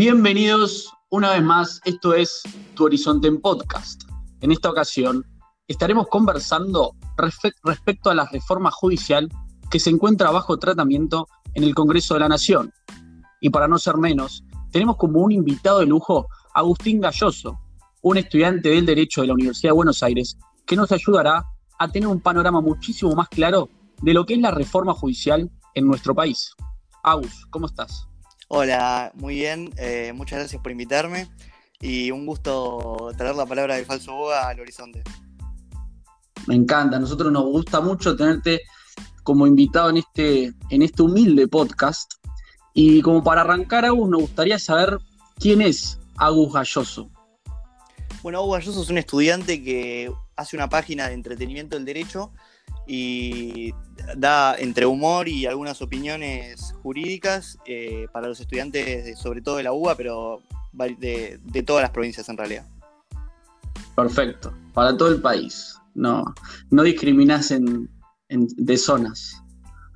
Bienvenidos una vez más, esto es Tu Horizonte en Podcast. En esta ocasión estaremos conversando respecto a la reforma judicial que se encuentra bajo tratamiento en el Congreso de la Nación. Y para no ser menos, tenemos como un invitado de lujo a Agustín Galloso, un estudiante del Derecho de la Universidad de Buenos Aires, que nos ayudará a tener un panorama muchísimo más claro de lo que es la reforma judicial en nuestro país. Agus, ¿cómo estás? Hola, muy bien, eh, muchas gracias por invitarme y un gusto traer la palabra del falso boga al horizonte. Me encanta, a nosotros nos gusta mucho tenerte como invitado en este, en este humilde podcast. Y como para arrancar, Agus, nos gustaría saber quién es Agus Galloso. Bueno, Agus Galloso es un estudiante que hace una página de entretenimiento del derecho y da entre humor y algunas opiniones jurídicas eh, para los estudiantes, sobre todo de la UBA, pero de, todas las provincias en realidad. Perfecto, para todo el país. No, no discriminas en, de zonas.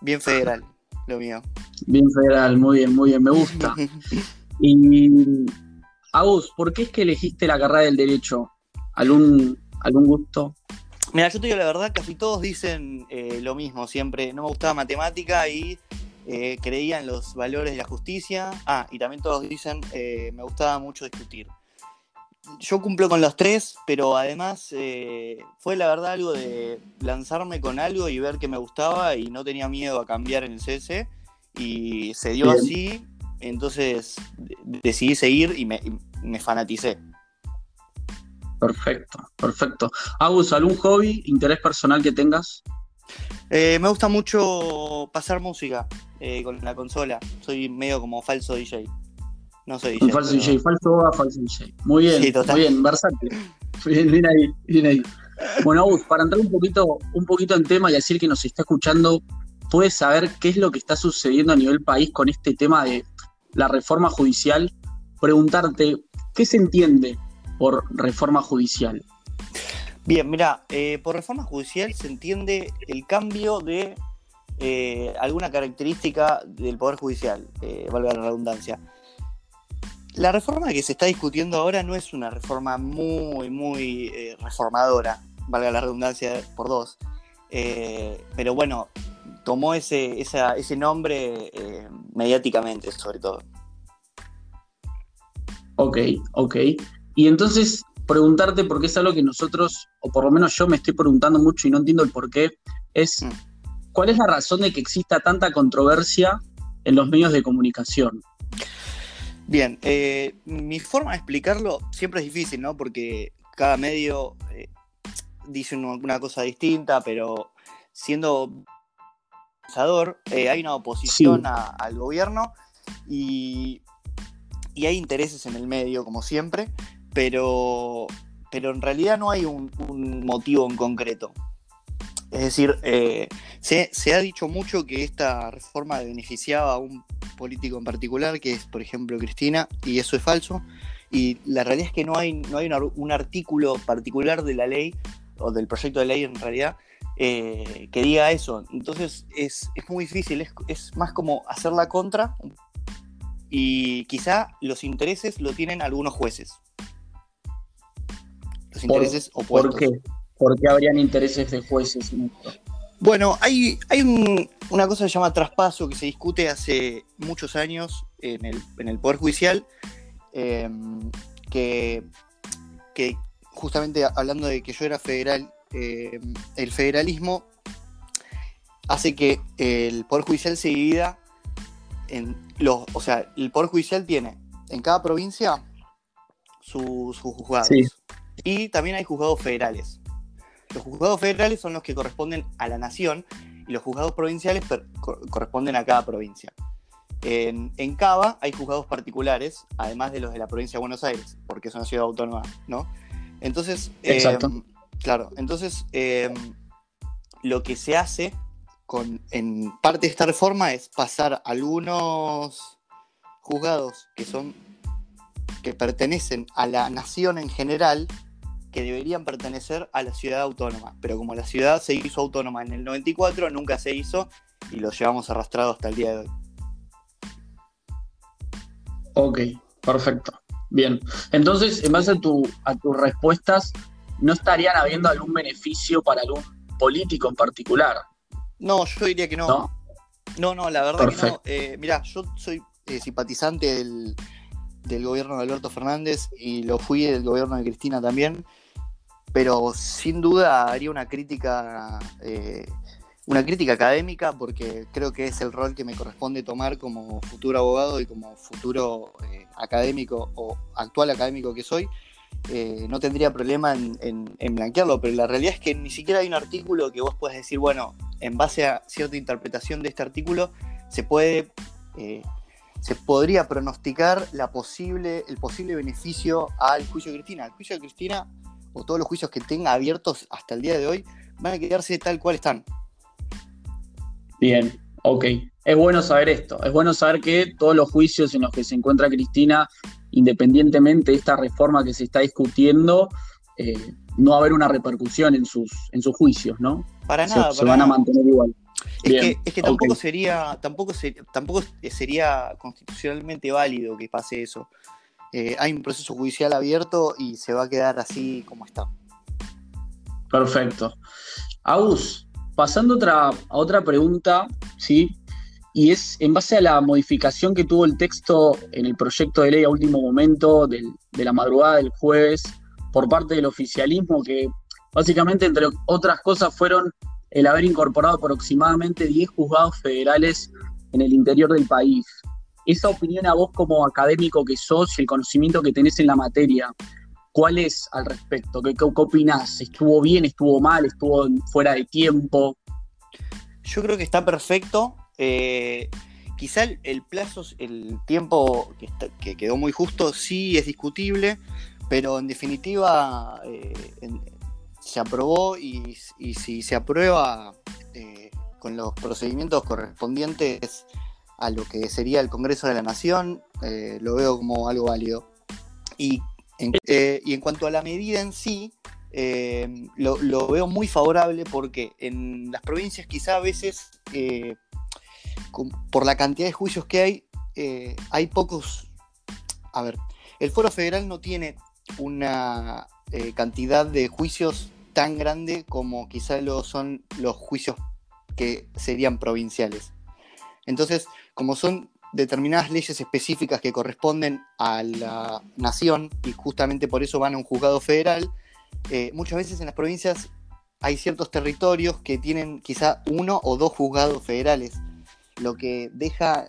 Bien federal, lo mío. Bien federal, muy bien, muy bien, me gusta. y Agus, ¿por qué es que elegiste la carrera del derecho? ¿Algún, algún gusto? Mira, yo te digo la verdad, casi todos dicen eh, lo mismo siempre. No me gustaba matemática y eh, creía en los valores de la justicia. Ah, y también todos dicen, eh, me gustaba mucho discutir. Yo cumplo con los tres, pero además fue la verdad algo de lanzarme con algo y ver que me gustaba y no tenía miedo a cambiar en el CS. Y se dio así, entonces decidí seguir y me fanaticé. Perfecto, perfecto. Agus, ¿algún hobby, interés personal que tengas? Eh, me gusta mucho pasar música eh, con la consola. Soy medio como falso DJ. No soy DJ. falso DJ, falso falso DJ. Muy bien, muy bien, versátil. Bien, bien ahí, bien ahí. Bueno, Agus, para entrar un poquito, un poquito en tema y decir que nos está escuchando, ¿puedes saber qué es lo que está sucediendo a nivel país con este tema de la reforma judicial? Preguntarte, ¿qué se entiende por reforma judicial? Bien, mira, eh, por reforma judicial se entiende el cambio de eh, alguna característica del Poder Judicial, eh, valga la redundancia. La reforma que se está discutiendo ahora no es una reforma muy, muy reformadora, valga la redundancia por dos, pero bueno, tomó ese, ese nombre mediáticamente, sobre todo. Ok, ok. Y entonces preguntarte, porque es algo que nosotros, o por lo menos yo me estoy preguntando mucho y no entiendo el por qué, es mm. cuál es la razón de que exista tanta controversia en los medios de comunicación. Bien, eh, mi forma de explicarlo siempre es difícil, ¿no? Porque cada medio eh, dice una cosa distinta, pero siendo pensador, eh, hay una oposición al gobierno y, y hay intereses en el medio, como siempre pero, pero en realidad no hay un, motivo en concreto. Es decir, eh, se, ha dicho mucho que esta reforma beneficiaba a un político en particular, que es, por ejemplo, Cristina, y eso es falso. Y la realidad es que no hay, no hay un artículo particular de la ley, o del proyecto de ley en realidad, eh, que diga eso. Entonces es, muy difícil, es, es, más como hacer la contra, y quizá los intereses lo tienen algunos jueces intereses opuestos. ¿Por qué? ¿Por qué habrían intereses de jueces en? Bueno, hay, hay una cosa que se llama traspaso que se discute hace muchos años en el, Poder Judicial, em, que, que, justamente hablando de que yo era federal, em, el federalismo hace que el Poder Judicial se divida en los, o sea, el Poder Judicial tiene en cada provincia sus juzgados. Y también hay juzgados federales. Los juzgados federales son los que corresponden a la nación y los juzgados provinciales corresponden a cada provincia. En, Cava hay juzgados particulares, además de los de la provincia de Buenos Aires, porque es una ciudad autónoma, ¿no? Entonces, Exacto. Em, claro, entonces em, lo que se hace con, en parte de esta reforma es pasar algunos juzgados que son que pertenecen a la nación en general que deberían pertenecer a la ciudad autónoma, pero como la ciudad se hizo autónoma en el 94, nunca se hizo y lo llevamos arrastrado hasta el día de hoy. Ok, Perfecto. Bien. Entonces, en base a, tu, a tus respuestas, ¿no estarían habiendo algún beneficio para algún político en particular? No, yo diría que no. No, no, la verdad que no. Eh, mirá, yo soy eh, simpatizante del, del gobierno de Alberto Fernández y lo fui del gobierno de Cristina también, pero sin duda haría una crítica, eh, una crítica académica porque creo que es el rol que me corresponde tomar como futuro abogado y como futuro eh, académico o actual académico que soy. Eh, no tendría problema en, blanquearlo, pero la realidad es que ni siquiera hay un artículo que vos puedas decir, bueno, en base a cierta interpretación de este artículo, se puede se podría pronosticar la posible, el posible beneficio al juicio de Cristina. El juicio de Cristina, o todos los juicios que tenga abiertos hasta el día de hoy, van a quedarse tal cual están. Bien, ok. Es bueno saber esto. Es bueno saber que todos los juicios en los que se encuentra Cristina, independientemente de esta reforma que se está discutiendo, eh, no va a haber una repercusión en sus, en sus juicios, ¿no? Para nada. Se, van a mantener igual. Es que, tampoco sería, tampoco tampoco sería constitucionalmente válido que pase eso. Eh, hay un proceso judicial abierto y se va a quedar así como está. Perfecto. Aus, pasando otra, a otra pregunta, ¿sí? Y es en base a la modificación que tuvo el texto en el proyecto de ley a último momento de la madrugada del jueves por parte del oficialismo, que básicamente, entre otras cosas, fueron el haber incorporado aproximadamente 10 juzgados federales en el interior del país. Esa opinión a vos como académico que sos y el conocimiento que tenés en la materia, ¿cuál es al respecto? ¿Qué, qué, opinás? ¿Estuvo bien? ¿Estuvo mal? ¿Estuvo fuera de tiempo? Yo creo que está perfecto. Eh, quizá el, plazo, el tiempo que, quedó muy justo sí es discutible, pero en definitiva, eh, se aprobó y, si se aprueba eh, con los procedimientos correspondientes a lo que sería el Congreso de la Nación, eh, lo veo como algo válido. Y en, eh, y en cuanto a la medida en sí, lo, veo muy favorable porque en las provincias quizá a veces, por la cantidad de juicios que hay, hay pocos... A ver, el Foro Federal no tiene una cantidad de juicios tan grande como quizá lo son los juicios que serían provinciales. Entonces, como son determinadas leyes específicas que corresponden a la nación y justamente por eso van a un juzgado federal, eh, muchas veces en las provincias hay ciertos territorios que tienen quizá uno o dos juzgados federales, lo que deja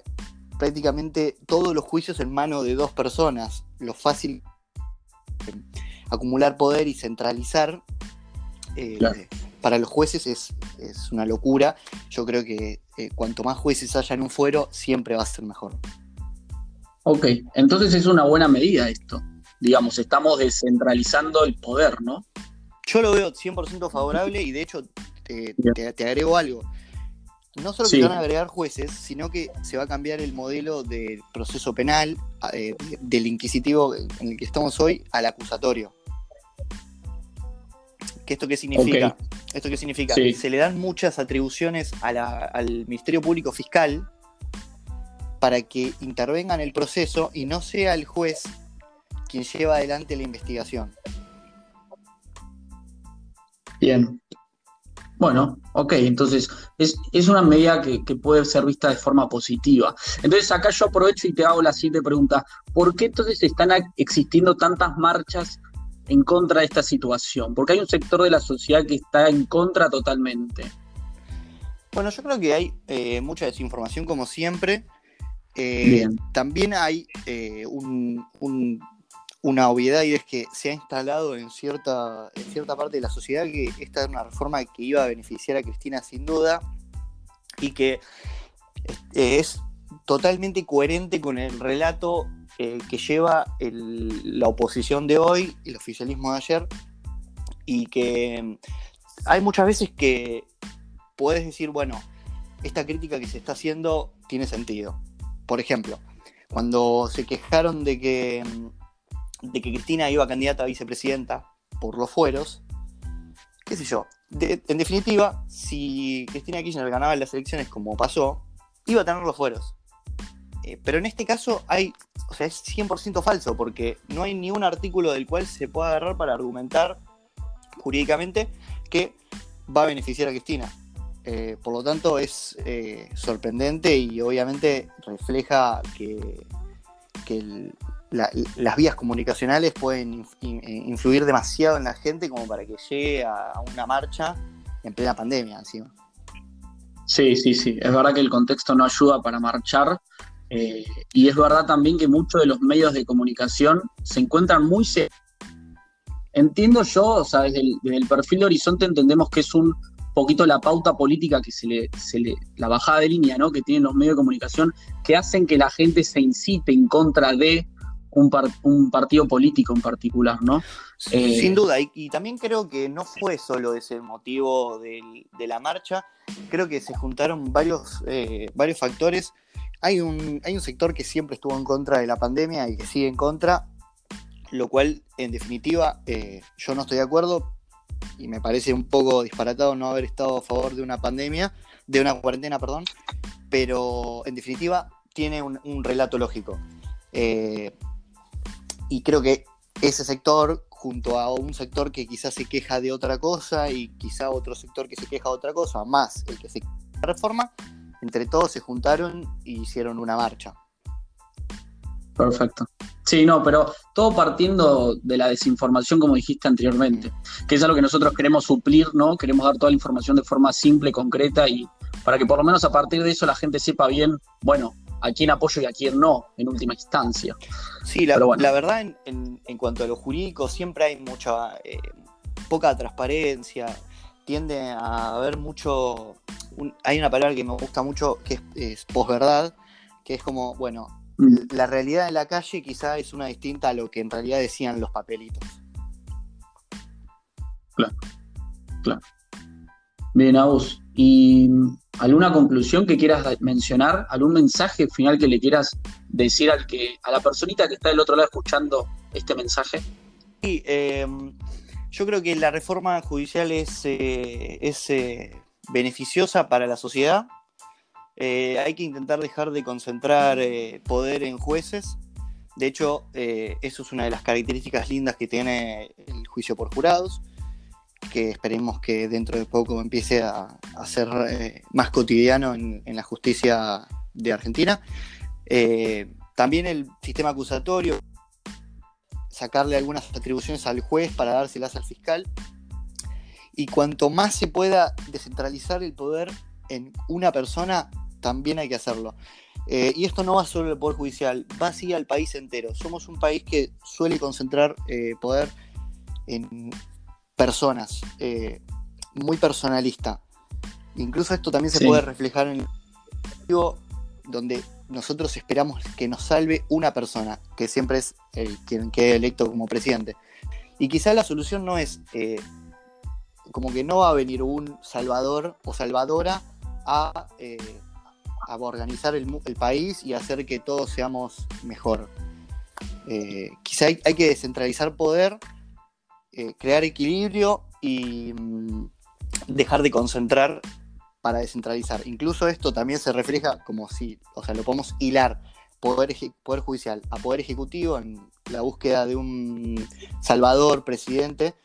prácticamente todos los juicios en mano de dos personas, lo fácil acumular poder y centralizar eh, para los jueces es, una locura. Yo creo que eh, cuanto más jueces haya en un fuero, siempre va a ser mejor. Ok, entonces es una buena medida esto. Digamos, estamos descentralizando el poder, ¿no? Yo lo veo 100% favorable y de hecho te, agrego algo. No solo que se van a agregar jueces, sino que se va a cambiar el modelo de proceso penal eh, del inquisitivo en el que estamos hoy al acusatorio esto qué significa? ¿Esto qué significa? Se le dan muchas atribuciones al Ministerio Público Fiscal para que intervenga en el proceso y no sea el juez quien lleva adelante la investigación. Bien. Bueno, ok, entonces es, una medida que, que, puede ser vista de forma positiva. Entonces acá yo aprovecho y te hago la siguiente pregunta. ¿Por qué entonces están existiendo tantas marchas en contra de esta situación? Porque hay un sector de la sociedad que está en contra totalmente. Bueno, yo creo que hay eh, mucha desinformación como siempre. Eh, también hay eh, una obviedad y es que se ha instalado en cierta, en cierta parte de la sociedad que esta es una reforma que iba a beneficiar a Cristina sin duda y que es totalmente coherente con el relato eh, que lleva la oposición de hoy, el oficialismo de ayer, y que mm, hay muchas veces que puedes decir, bueno, esta crítica que se está haciendo tiene sentido. Por ejemplo, cuando se quejaron de que, mm, de que Cristina iba candidata a vicepresidenta por los fueros, qué sé yo, en definitiva, si Cristina Kirchner ganaba las elecciones como pasó, iba a tener los fueros. Eh, pero en este caso hay, o sea, es 100% falso, porque no hay ni un artículo del cual se pueda agarrar para argumentar jurídicamente que va a beneficiar a Cristina. Eh, por lo tanto, es eh, sorprendente y obviamente refleja que, las vías comunicacionales pueden influir demasiado en la gente como para que llegue a una marcha en plena pandemia encima. Sí, sí, sí. Es verdad que el contexto no ayuda para marchar. Eh, y es verdad también que muchos de los medios de comunicación se encuentran muy Entiendo yo, o sea, desde el, perfil de Horizonte entendemos que es un poquito la pauta política que se le, se le, la bajada de línea, ¿no? Que tienen los medios de comunicación, que hacen que la gente se incite en contra de un, un partido político en particular, ¿no? Eh, sin duda, y, también creo que no fue solo ese motivo de la marcha, creo que se juntaron varios, eh, varios factores. Hay un, hay un sector que siempre estuvo en contra de la pandemia y que sigue en contra, lo cual, en definitiva, eh, yo no estoy de acuerdo y me parece un poco disparatado no haber estado a favor de una pandemia, de una cuarentena, perdón, pero en definitiva tiene un, relato lógico. y creo que ese sector junto a un sector que quizás se queja de otra cosa y quizá otro sector que se queja de otra cosa, más el que se queja de la reforma, entre todos se juntaron y hicieron una marcha. Perfecto. Sí, no, pero todo partiendo de la desinformación, como dijiste anteriormente, que es algo que nosotros queremos suplir, ¿no? Queremos dar toda la información de forma simple, concreta y para que por lo menos a partir de eso la gente sepa bien, bueno, a quién apoyo y a quién no, en última instancia. Sí, la, la verdad, en, en, cuanto a lo jurídico, siempre hay mucha, eh, poca transparencia, tiende a haber mucho, hay una palabra que me gusta mucho, que es, posverdad, que es como, bueno, mm. la realidad en la calle quizá es una distinta a lo que en realidad decían los papelitos. Claro, claro. Bien, Aus. ¿Y alguna conclusión que quieras mencionar? ¿Algún mensaje final que le quieras decir al que, a la personita que está del otro lado escuchando este mensaje? Sí, em, yo creo que la reforma judicial es, eh, es eh, beneficiosa para la sociedad. Eh, hay que intentar dejar de concentrar poder en jueces. De hecho, eso es una de las características lindas que tiene el juicio por jurados que esperemos que dentro de poco empiece a, ser más cotidiano en, la justicia de Argentina. También el sistema acusatorio, sacarle algunas atribuciones al juez para dárselas al fiscal. Y cuanto más se pueda descentralizar el poder en una persona, también hay que hacerlo. Eh, y esto no va solo al Poder Judicial, va así al país entero. Somos un país que suele concentrar poder en personas, eh, muy personalista. Incluso esto también se puede reflejar en el donde nosotros esperamos que nos salve una persona, que siempre es el quien quede electo como presidente. Y quizá la solución no es eh, como que no va a venir un salvador o salvadora a, eh, organizar el, país y hacer que todos seamos mejor. quizá hay, que descentralizar poder eh, crear equilibrio y mm, dejar de concentrar para descentralizar. Incluso esto también se refleja como si, o sea, lo podemos hilar poder, poder judicial a poder ejecutivo en la búsqueda de un salvador presidente.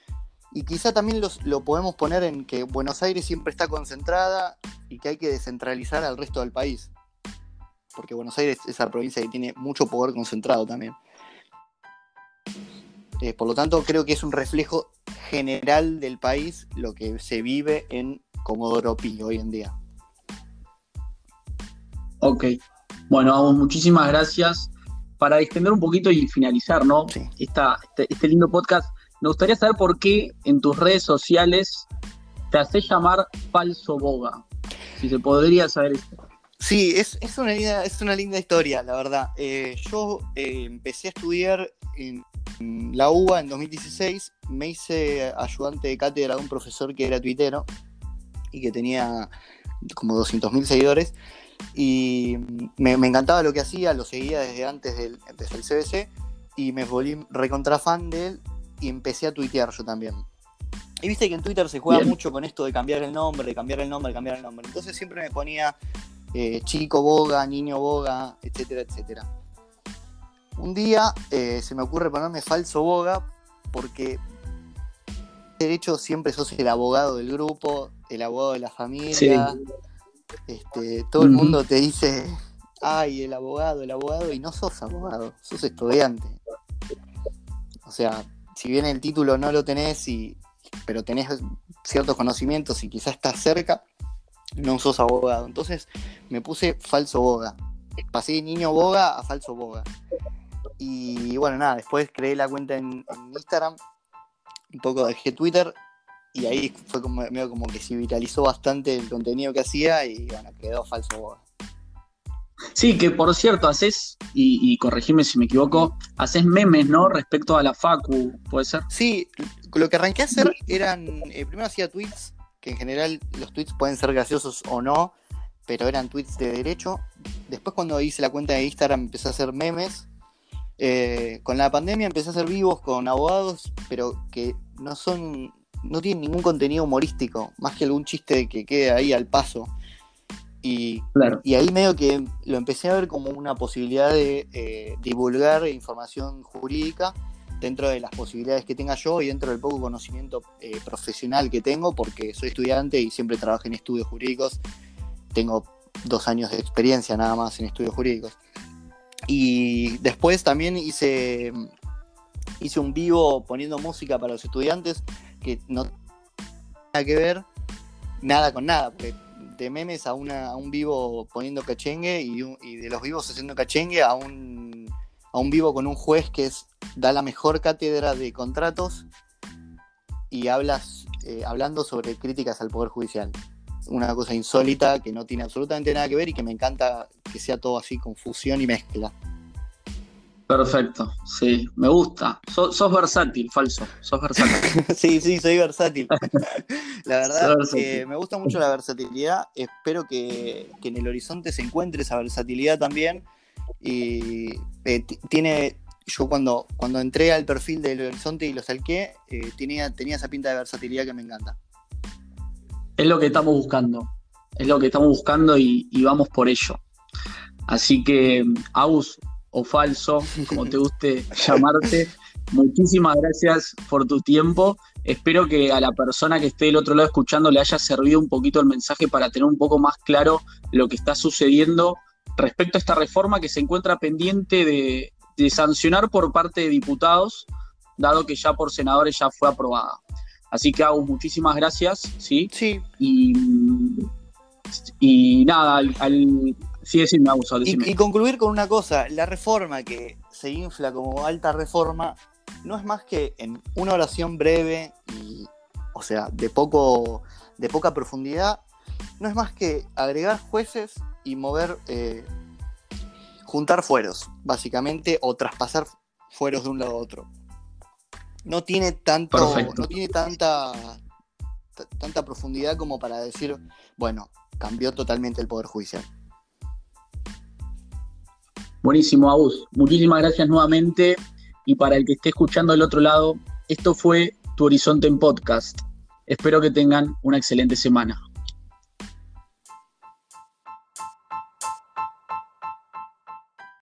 Y quizá también lo podemos poner en que Buenos Aires siempre está concentrada y que hay que descentralizar al resto del país. Porque Buenos Aires es la provincia que tiene mucho poder concentrado también. Eh, por lo tanto, creo que es un reflejo general del país lo que se vive en Comodoro Pi hoy en día. Ok. Bueno, vamos, muchísimas gracias. Para extender un poquito y finalizar, ¿no? este, este, lindo podcast, me gustaría saber por qué en tus redes sociales te haces llamar Falso Boga. Si se podría saber esto. Sí, es, una, linda, es una linda historia, la verdad. Eh, yo eh, empecé a estudiar en la UBA en 2016 me hice ayudante de cátedra de un profesor que era tuitero y que tenía como 200.000 seguidores y me, encantaba lo que hacía, lo seguía desde antes del, el CBC y me volví recontra fan de él y empecé a tuitear yo también. Y viste que en Twitter se juega mucho con esto de cambiar el nombre, de cambiar el nombre, de cambiar el nombre. Entonces siempre me ponía eh, chico boga, niño boga, etcétera, etcétera. Un día eh, se me ocurre ponerme falso boga porque de hecho siempre sos el abogado del grupo, el abogado de la familia. Este, todo el mundo te dice, ay, el abogado, el abogado, y no sos abogado, sos estudiante. O sea, si bien el título no lo tenés, y, pero tenés ciertos conocimientos y quizás estás cerca, no sos abogado. Entonces me puse falso boga. Pasé de niño boga a falso boga. Y bueno, nada, después creé la cuenta en, Instagram, un poco dejé Twitter y ahí fue como, medio como que se viralizó bastante el contenido que hacía y bueno, quedó falso. Sí, que por cierto, haces, y, corregime si me equivoco, haces memes, ¿no? Respecto a la Facu, ¿puede ser? Sí, lo que arranqué a hacer eran, eh, primero hacía tweets, que en general los tweets pueden ser graciosos o no, pero eran tweets de derecho. Después cuando hice la cuenta de Instagram empecé a hacer memes. Eh, con la pandemia empecé a hacer vivos con abogados, pero que no son, no tienen ningún contenido humorístico, más que algún chiste que quede ahí al paso. Y, y, ahí medio que lo empecé a ver como una posibilidad de eh, divulgar información jurídica dentro de las posibilidades que tenga yo y dentro del poco conocimiento eh, profesional que tengo, porque soy estudiante y siempre trabajo en estudios jurídicos. Tengo dos años de experiencia nada más en estudios jurídicos. Y después también hice, hice un vivo poniendo música para los estudiantes que no tiene nada que ver, nada con nada, porque de memes a, una, un vivo poniendo cachengue y, de los vivos haciendo cachengue a un, a un vivo con un juez que es, da la mejor cátedra de contratos y hablas eh, hablando sobre críticas al Poder Judicial. Una cosa insólita que no tiene absolutamente nada que ver y que me encanta que sea todo así, confusión y mezcla. Perfecto, sí, me gusta. sos versátil, falso, sos versátil. sí, sí, soy versátil. la verdad, que me gusta mucho la versatilidad. Espero que, en el horizonte se encuentre esa versatilidad también. Y eh, tiene, yo cuando, cuando entré al perfil del horizonte y lo salqué, eh, tenía, tenía esa pinta de versatilidad que me encanta. Es lo que estamos buscando, es lo que estamos buscando y, y vamos por ello. Así que, Aus, o falso, como te guste llamarte. Muchísimas gracias por tu tiempo. Espero que a la persona que esté del otro lado escuchando le haya servido un poquito el mensaje para tener un poco más claro lo que está sucediendo respecto a esta reforma que se encuentra pendiente de, sancionar por parte de diputados, dado que ya por senadores ya fue aprobada. Así que hago muchísimas gracias, ¿sí? Sí. Y, y nada, al, Sí, sí, me abuso. Y, y, concluir con una cosa, la reforma que se infla como alta reforma no es más que en una oración breve y, o sea, de, poco, de poca profundidad, no es más que agregar jueces y mover, eh, juntar fueros, básicamente, o traspasar fueros de un lado a otro. No tiene tanto, no tiene tanta, tanta profundidad como para decir, bueno, cambió totalmente el Poder Judicial. Buenísimo, Abus. Muchísimas gracias nuevamente. Y para el que esté escuchando del otro lado, esto fue Tu Horizonte en Podcast. Espero que tengan una excelente semana.